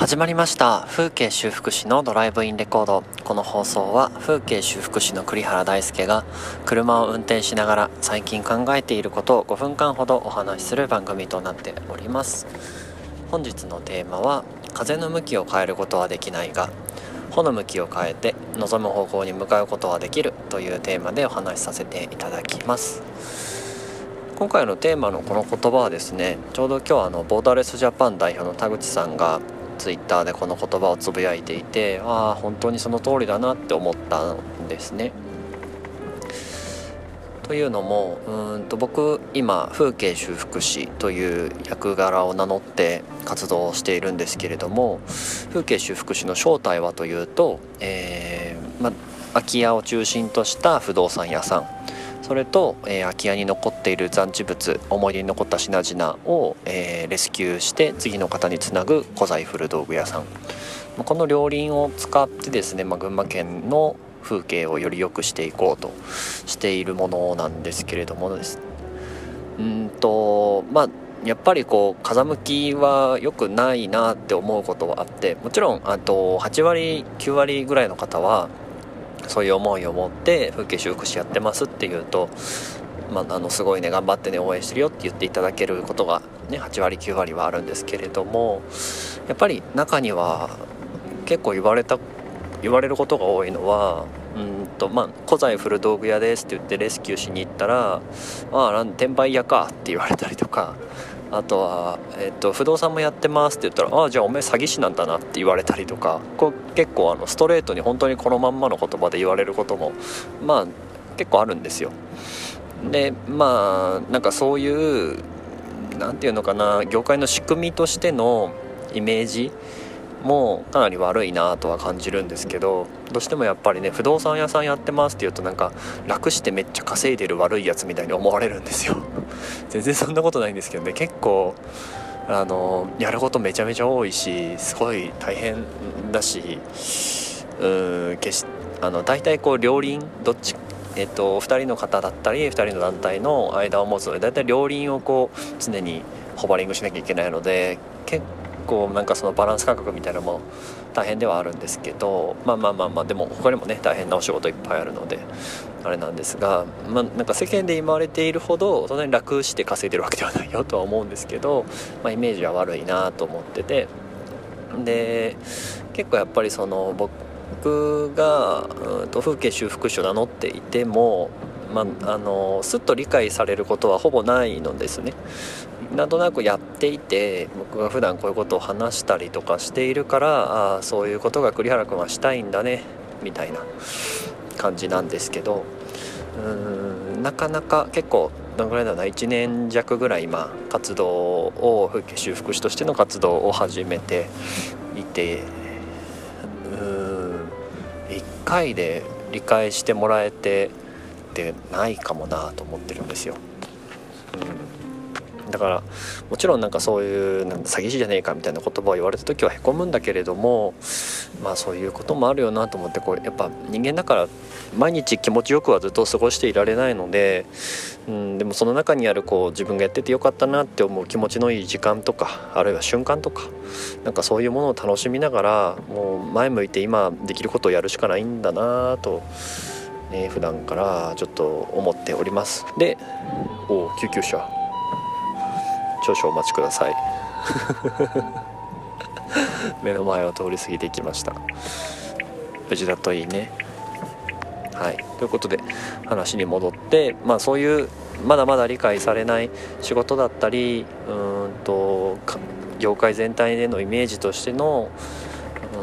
始まりました。風景修復師のドライブインレコード。この放送は風景修復師の栗原大輔が車を運転しながら最近考えていることを5分間ほどお話しする番組となっております。本日のテーマは風の向きを変えることはできないが穂の向きを変えて望む方向に向かうことはできるというテーマでお話しさせていただきます。今回のテーマのこの言葉はですねちょうど今日あのボーダーレスジャパン代表の田口さんがツイッターでこの言葉をつぶやいていてああ本当にその通りだなって思ったんですね。というのもうんと僕今風景修復師という役柄を名乗って活動をしているんですけれども風景修復師の正体はというと、えーま、空き家を中心とした不動産屋さんそれと、えー、空き家に残っている残地物思い出に残った品々を、えー、レスキューして次の方につなぐ古材古道具屋さん。この両輪を使ってですね、まあ、群馬県の風景をより良くしていこうとしているものなんですけれどもです。うんとまあやっぱりこう風向きは良くないなって思うことはあってもちろんあと8割9割ぐらいの方はそういう思いを持って風景修復師やってますっていうと、まあ、あのすごいね頑張ってね応援してるよって言っていただけることが、ね、8割9割はあるんですけれどもやっぱり中には結構言われた言われることが多いのはうんとまあ古材古道具屋ですって言ってレスキューしに行ったら「ああ転売屋か」って言われたりとかあとは、えっと、不動産もやってますって言ったら、ああ、じゃあお前詐欺師なんだなって言われたりとか、こう結構あのストレートに本当にこのまんまの言葉で言われることも、まあ結構あるんですよ。で、まあなんかそういう、何て言うのかな、業界の仕組みとしてのイメージもかなり悪いなとは感じるんですけどどうしてもやっぱりね不動産屋さんやってますって言うとなんか楽してめっちゃ稼いでる悪いやつみたいに思われるんですよ。全然そんなことないんですけどね。結構あのやることめちゃめちゃ多いしすごい大変だしうん決しあの大体こう両輪どっちえっと、2人の方だったり2人の団体の間を持つので大体両輪をこう常にホバリングしなきゃいけないので結構なんかそのバランス感覚みたいなのも大変ではあるんですけどまあまあまあまあでも他にもね大変なお仕事いっぱいあるのであれなんですが、まあ、なんか世間で言われているほどそんなに楽して稼いでるわけではないよとは思うんですけど、まあ、イメージは悪いなと思っててで結構やっぱりその僕が、うん、と風景修復師を名乗っていてもまあ、あのすっと理解されることはほぼないのですね。なんとなくやっていて僕が普段こういうことを話したりとかしているからあそういうことが栗原君はしたいんだねみたいな感じなんですけどうーんなかなか結構どのぐらいだな1年弱ぐらい今活動を風景修復師としての活動を始めていてうん1回で理解してもらえてってないかもなと思ってるんですよ。うん、だからもちろんなんかそういうなん詐欺師じゃねえかみたいな言葉を言われた時はへこむんだけれどもまあそういうこともあるよなと思ってこうやっぱ人間だから毎日気持ちよくはずっと過ごしていられないので、うん、でもその中にあるこう自分がやっててよかったなって思う気持ちのいい時間とかあるいは瞬間とかなんかそういうものを楽しみながらもう前向いて今できることをやるしかないんだなと。ね、普段からちょっと思っておりますでお救急車少々お待ちください。目の前を通り過ぎていきました。無事だといいね。はい。ということで話に戻ってまあそういうまだまだ理解されない仕事だったりうんと業界全体でのイメージとしての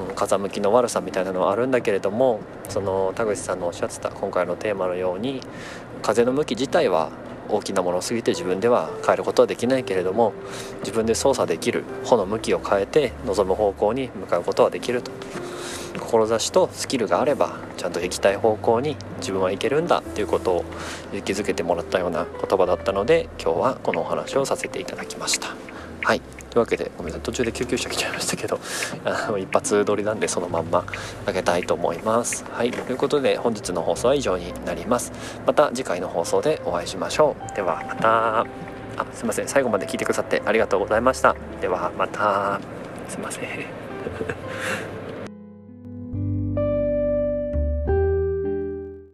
うん、風向きの悪さみたいなのはあるんだけれどもその田口さんのおっしゃってた今回のテーマのように風の向き自体は大きなものすぎて自分では変えることはできないけれども自分で操作できる穂の向きを変えて望む方向に向かうことはできると志とスキルがあればちゃんと行きたい方向に自分はいけるんだっていうことを勇気づけてもらったような言葉だったので今日はこのお話をさせていただきました。はいいうわけでごめんなさい途中で救急車来ちゃいましたけどあの一発撮りなんでそのまんまあげたいと思います。はいということで本日の放送は以上になります。また次回の放送でお会いしましょう。ではまた。あすいません最後まで聞いてくださってありがとうございました。ではまた。すいません。